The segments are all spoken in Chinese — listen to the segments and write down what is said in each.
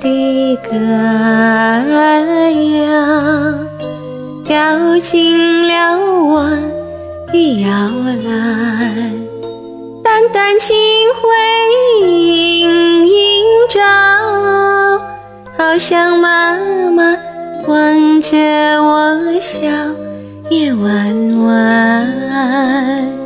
的歌谣，飘进了我的摇篮。淡淡清辉映照，好像妈妈望着我笑，夜弯弯。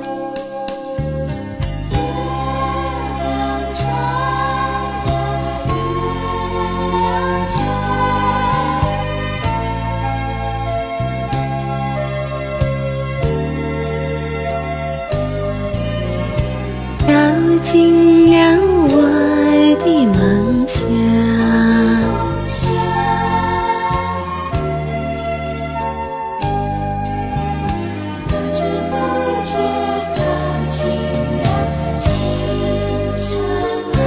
进了我的梦乡，不知不觉靠近了青春啊。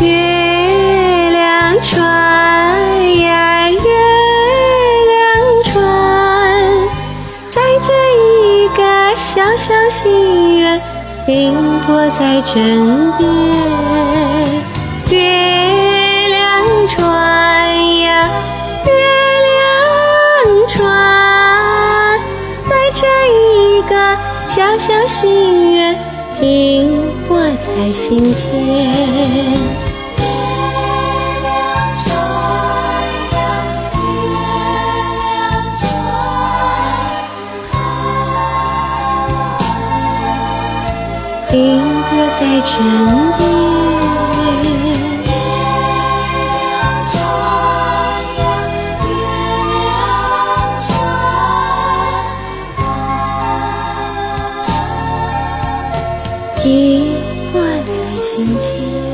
月小小心愿，停泊在枕边。月亮船呀，月亮船，载着一个小小心愿，停泊在心间。船，停泊在枕边。月亮船呀，月亮船。停泊在心间。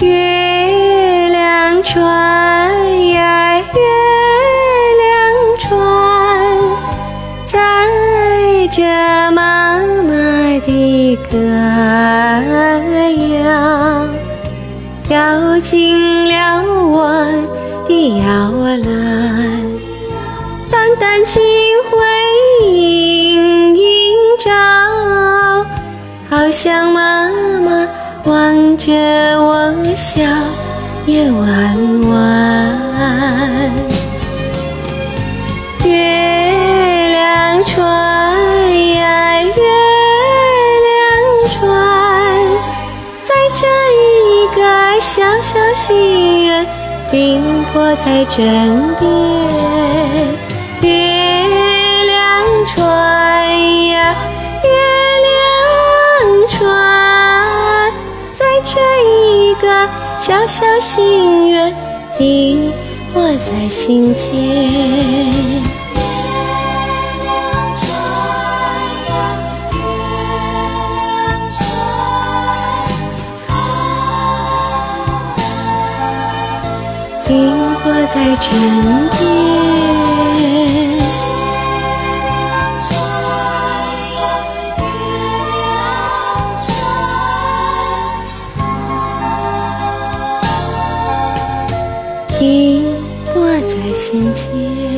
月亮船呀，月亮船，载着妈妈的歌谣，摇进了我的摇篮。淡淡清辉映映照，好像妈妈望着我笑，夜弯弯。月亮船呀，月亮船，载着一个小小心愿，停泊在枕边。月亮船呀，月一个小小心愿，停泊在心间。月亮船呀，月亮船，停泊在枕边。天际。